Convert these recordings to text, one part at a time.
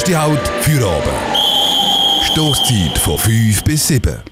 Erste Halt für oben. Stoßzeit von 5 bis 7.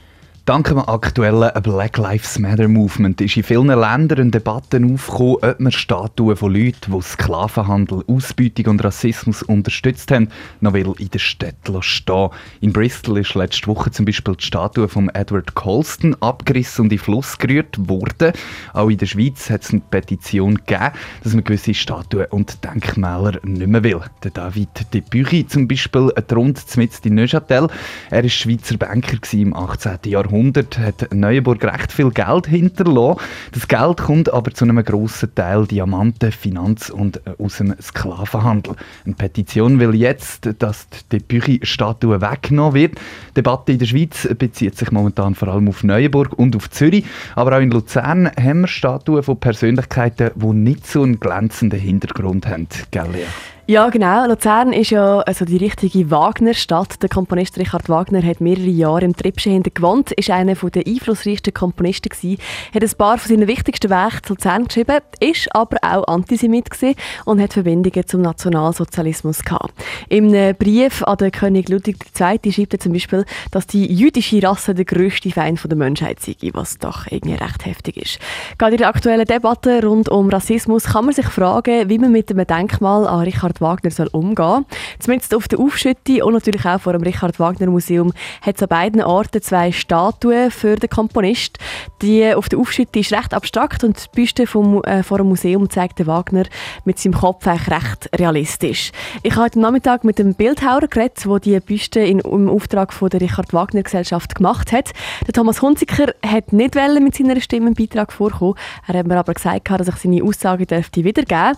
Dank dem aktuellen Black Lives Matter Movement ist in vielen Ländern eine Debatte aufgekommen, ob man Statuen von Leuten, die Sklavenhandel, Ausbeutung und Rassismus unterstützt haben, noch will in der Stadt stehen. In Bristol ist letzte Woche zum Beispiel die Statue von Edward Colston abgerissen und in den Fluss gerührt worden. Auch in der Schweiz hat es eine Petition gegeben, dass man gewisse Statuen und Denkmäler nicht mehr will. Der David de Buchy zum Beispiel, ein Rund mit in Neuchâtel. Er war Schweizer Banker im 18. Jahrhundert Jahrhundert hat Neuenburg recht viel Geld hinterlassen. Das Geld kommt aber zu einem grossen Teil Diamanten, Finanz und äh, aus dem Sklavenhandel. Eine Petition will jetzt, dass die Büchi-Statue weggenommen wird. Die Debatte in der Schweiz bezieht sich momentan vor allem auf Neuenburg und auf Zürich. Aber auch in Luzern haben wir Statuen von Persönlichkeiten, die nicht so einen glänzenden Hintergrund haben. Gell, ja, genau. Luzern ist ja also die richtige Wagner-Stadt. Der Komponist Richard Wagner hat mehrere Jahre im Trippschen gewohnt, ist einer der einflussreichsten Komponisten gewesen, hat ein paar von seinen wichtigsten Werken zu Luzern geschrieben, ist aber auch Antisemit gewesen und hat Verbindungen zum Nationalsozialismus gehabt. Im Brief an den König Ludwig II. schreibt er zum Beispiel, dass die jüdische Rasse der grösste Feind der Menschheit sei, was doch irgendwie recht heftig ist. Gerade in der aktuellen Debatte rund um Rassismus kann man sich fragen, wie man mit einem Denkmal an Richard Richard Wagner soll umgehen Zumindest auf der Aufschütte und natürlich auch vor dem Richard Wagner Museum hat es an beiden Orten zwei Statuen für den Komponist. Die auf der Aufschütte ist recht abstrakt und die Büste vom, äh, vor dem Museum zeigt Wagner mit seinem Kopf recht realistisch. Ich habe heute Nachmittag mit dem Bildhauer geredet, der die Büste in, im Auftrag von der Richard Wagner Gesellschaft gemacht hat. Der Thomas Hunziker hat nicht mit seiner Stimme einen Beitrag vorkommen. Er hat mir aber gesagt, dass ich seine Aussage dürfte wiedergeben.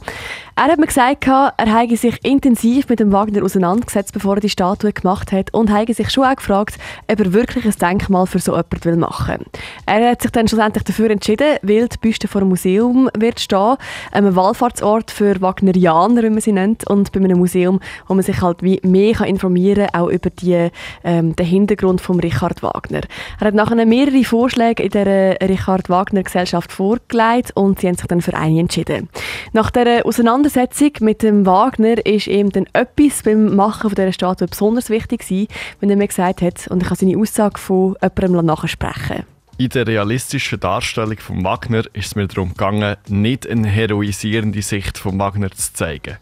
Er hat mir gesagt, er habe sich intensiv mit dem Wagner auseinandergesetzt, bevor er die Statue gemacht hat und habe sich schon auch gefragt, ob er wirklich ein Denkmal für so jemanden machen will. Er hat sich dann schlussendlich dafür entschieden, weil die Büste vor einem Museum wird stehen, einem Wallfahrtsort für Wagnerianer, wie man sie nennt, und bei einem Museum, wo man sich halt wie mehr kann informieren kann, auch über die, ähm, den Hintergrund von Richard Wagner. Er hat nachher mehrere Vorschläge in der Richard Wagner Gesellschaft vorgelegt und sie haben sich dann für einen entschieden. Nach der Auseinandersetzung mit dem Wagner ist ihm dann etwas beim Machen von dieser Statue besonders wichtig gewesen, wenn er mir gesagt hat, und ich kann seine Aussage von jemandem nachsprechen. In der realistischen Darstellung von Wagner ist es mir darum gegangen, nicht eine heroisierende Sicht von Wagner zu zeigen.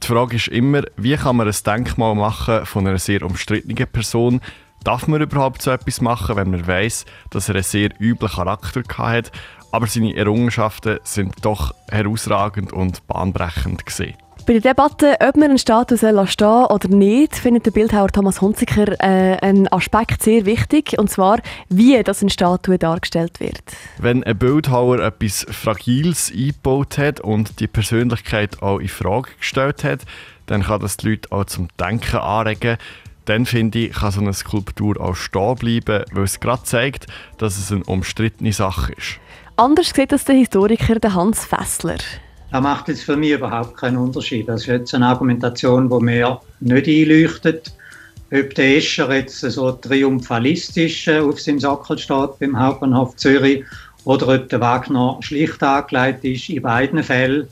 Die Frage ist immer, wie kann man ein Denkmal machen von einer sehr umstrittenen Person? Darf man überhaupt so etwas machen, wenn man weiß, dass er einen sehr üblen Charakter hatte, aber seine Errungenschaften sind doch herausragend und bahnbrechend gesehen? Bei der Debatte, ob man einen Status stehen soll oder nicht, findet der Bildhauer Thomas Hunziker äh, einen Aspekt sehr wichtig, und zwar, wie das eine Statue dargestellt wird. Wenn ein Bildhauer etwas Fragiles eingebaut hat und die Persönlichkeit auch in Frage gestellt hat, dann kann das die Leute auch zum Denken anregen. Dann finde ich, kann so eine Skulptur auch stehen bleiben, weil es gerade zeigt, dass es eine umstrittene Sache ist. Anders sieht das der Historiker Hans Fessler. Das macht jetzt für mich überhaupt keinen Unterschied. Das ist jetzt eine Argumentation, die mir nicht einleuchtet. Ob der Escher jetzt so triumphalistisch äh, auf seinem Sockel steht beim Hauptbahnhof Zürich oder ob der Wagner schlicht angelegt ist, in beiden Fällen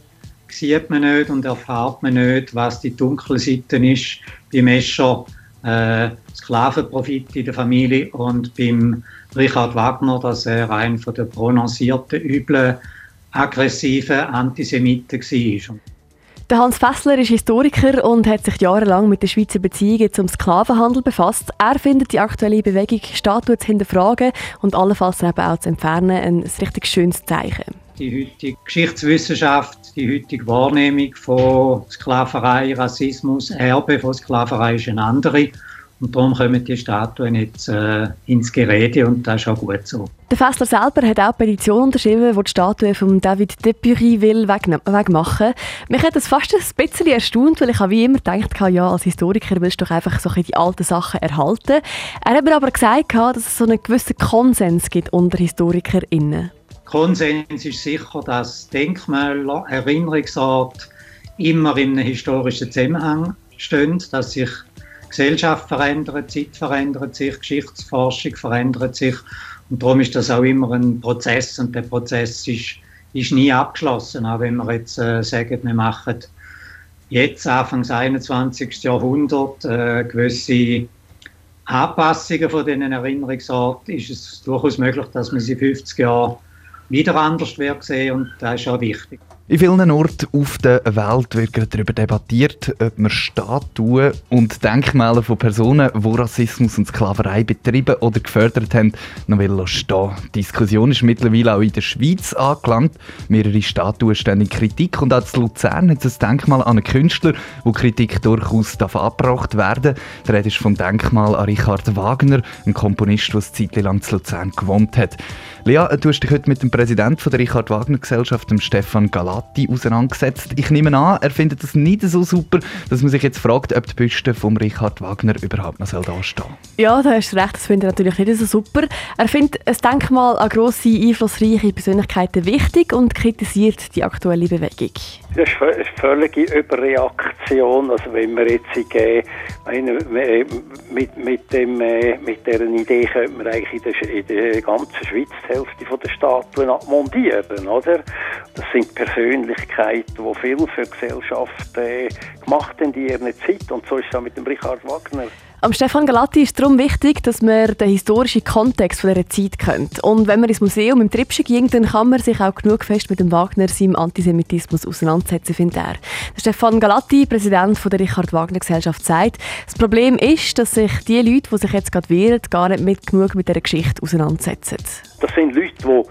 sieht man nicht und erfahrt man nicht, was die dunkle Seite ist. Beim Escher äh, Sklavenprofit in der Familie und beim Richard Wagner, dass er ein von der prononcierten üblen aggressiven Antisemiten war. Der Hans Fessler ist Historiker und hat sich jahrelang mit den Schweizer Beziehungen zum Sklavenhandel befasst. Er findet die aktuelle Bewegung Statue zu hinterfragen und allenfalls eben auch zu entfernen ein richtig schönes Zeichen. Die heutige Geschichtswissenschaft, die heutige Wahrnehmung von Sklaverei, Rassismus, Erbe von Sklaverei ist eine andere. Und darum kommen die Statuen jetzt äh, ins Gerede und das ist auch gut so. Der Fessler selber hat auch eine Petition unterschrieben, die die Statue von David Depury will wegmachen. Mich hat das fast ein bisschen erstaunt, weil ich wie immer gedacht ja, als Historiker willst du doch einfach so die alten Sachen erhalten. Er hat mir aber gesagt, dass es so einen gewissen Konsens gibt unter HistorikerInnen. Konsens ist sicher, dass Denkmäler, Erinnerungsorte immer in einem historischen Zusammenhang stehen, dass sich Gesellschaft verändert, Zeit verändert sich, Geschichtsforschung verändert sich. Und darum ist das auch immer ein Prozess und der Prozess ist, ist nie abgeschlossen. Auch wenn wir jetzt äh, sagen, wir machen jetzt, Anfang des 21. Jahrhunderts, äh, gewisse Anpassungen von diesen Erinnerungsorten, ist es durchaus möglich, dass man sie 50 Jahre wieder anders wird sehen und das ist auch wichtig. In vielen Orten auf der Welt wird gerade darüber debattiert, ob man Statuen und Denkmäler von Personen, die Rassismus und Sklaverei betrieben oder gefördert haben, noch stehen. Die Diskussion ist mittlerweile auch in der Schweiz angelangt. Mehrere Statuen stehen in Kritik und auch in Luzern hat es ein Denkmal an einen Künstler, wo Kritik durchaus abgebracht werden darf. Der Rede ist vom Denkmal an Richard Wagner, ein Komponist, der eine Zeit lang in Luzern gewohnt hat. Lea, du hast dich heute mit dem Präsidenten der Richard Wagner Gesellschaft, dem Stefan Galati, auseinandergesetzt. Ich nehme an, er findet das nicht so super, dass man sich jetzt fragt, ob die Büste von Richard Wagner überhaupt noch dastehen soll. Ja, da hast du recht, das findet er natürlich nicht so super. Er findet ein Denkmal an grosse, einflussreiche Persönlichkeiten wichtig und kritisiert die aktuelle Bewegung. Das ist eine völlige Überreaktion. Also wenn wir jetzt äh, mit, mit, dem, äh, mit dieser Idee könnte man eigentlich in der, in der ganzen Schweiz Hälfte der Statuen abmontieren, oder? Das sind Persönlichkeiten, die viel für die Gesellschaft äh, gemacht haben in ihrer Zeit. Und so ist es auch mit dem Richard Wagner. Am Stefan Galatti ist es darum wichtig, dass man den historischen Kontext von dieser Zeit kennt. Und wenn man ins Museum im Tripsche ging, dann kann man sich auch genug fest mit dem Wagner, seinem Antisemitismus auseinandersetzen, findet er. Der Stefan Galatti, Präsident der Richard Wagner Gesellschaft, sagt, das Problem ist, dass sich die Leute, die sich jetzt gerade wehren, gar nicht mit genug mit dieser Geschichte auseinandersetzen. Das sind Leute, die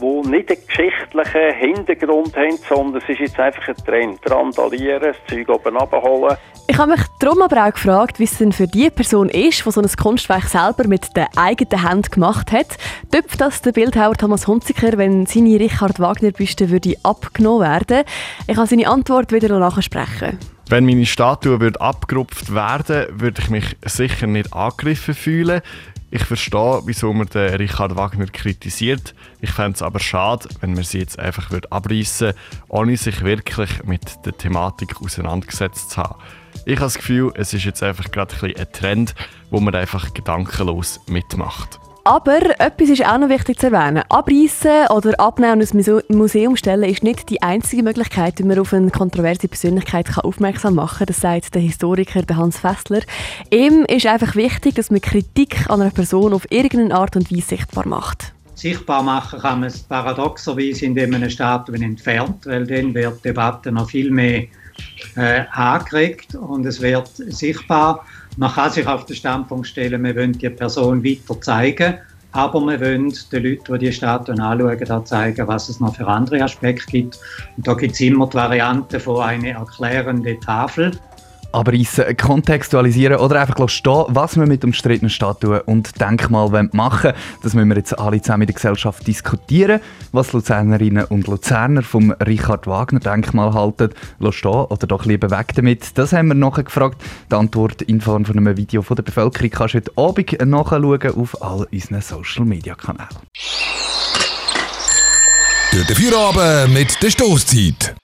die nicht einen geschichtlichen Hintergrund haben, sondern es ist jetzt einfach ein Trend. Randalieren, das Zeug oben abholen. Ich habe mich darum aber auch gefragt, wie es denn für die Person ist, die so ein Kunstwerk selber mit der eigenen Hand gemacht hat. Dürfte das der Bildhauer Thomas Hunziker, wenn seine Richard Wagner-Büste würde abgenommen werden? Ich kann seine Antwort wieder nachsprechen. Wenn meine Statue abgerupft werden, würde ich mich sicher nicht angegriffen fühlen. Ich verstehe, wieso man den Richard Wagner kritisiert. Ich fände es aber schade, wenn man sie jetzt einfach abreißen würde, ohne sich wirklich mit der Thematik auseinandergesetzt zu haben. Ich habe das Gefühl, es ist jetzt einfach gerade ein, ein Trend, wo man einfach gedankenlos mitmacht. Aber etwas ist auch noch wichtig zu erwähnen. Abreißen oder abnehmen und ins Museum stellen ist nicht die einzige Möglichkeit, wie man auf eine kontroverse Persönlichkeit aufmerksam machen kann. Das sagt der Historiker Hans Fessler. Ihm ist einfach wichtig, dass man Kritik an einer Person auf irgendeine Art und Weise sichtbar macht. Sichtbar machen kann man es paradoxerweise, indem man eine Statue entfernt, weil dann wird die Debatte noch viel mehr äh, angeregt und es wird sichtbar. Man kann sich auf den Standpunkt stellen, wir wollen die Person weiter zeigen, aber wir wollen den Leuten, die die Statuen anschauen, auch zeigen, was es noch für andere Aspekte gibt. Und da gibt es immer die Variante von einer erklärenden Tafel, abreißen, kontextualisieren oder einfach stehen, was wir mit umstrittenen Statuen und Denkmalen machen wollen. Das müssen wir jetzt alle zusammen in der Gesellschaft diskutieren. Was Luzernerinnen und Luzerner vom Richard Wagner Denkmal halten, stehen oder doch lieber weg damit. Das haben wir nachher gefragt. Die Antwort in Form von einem Video von der Bevölkerung kannst du heute Abend nachschauen auf all unseren Social Media Kanälen. Durch den Feierabend mit der Stoßzeit.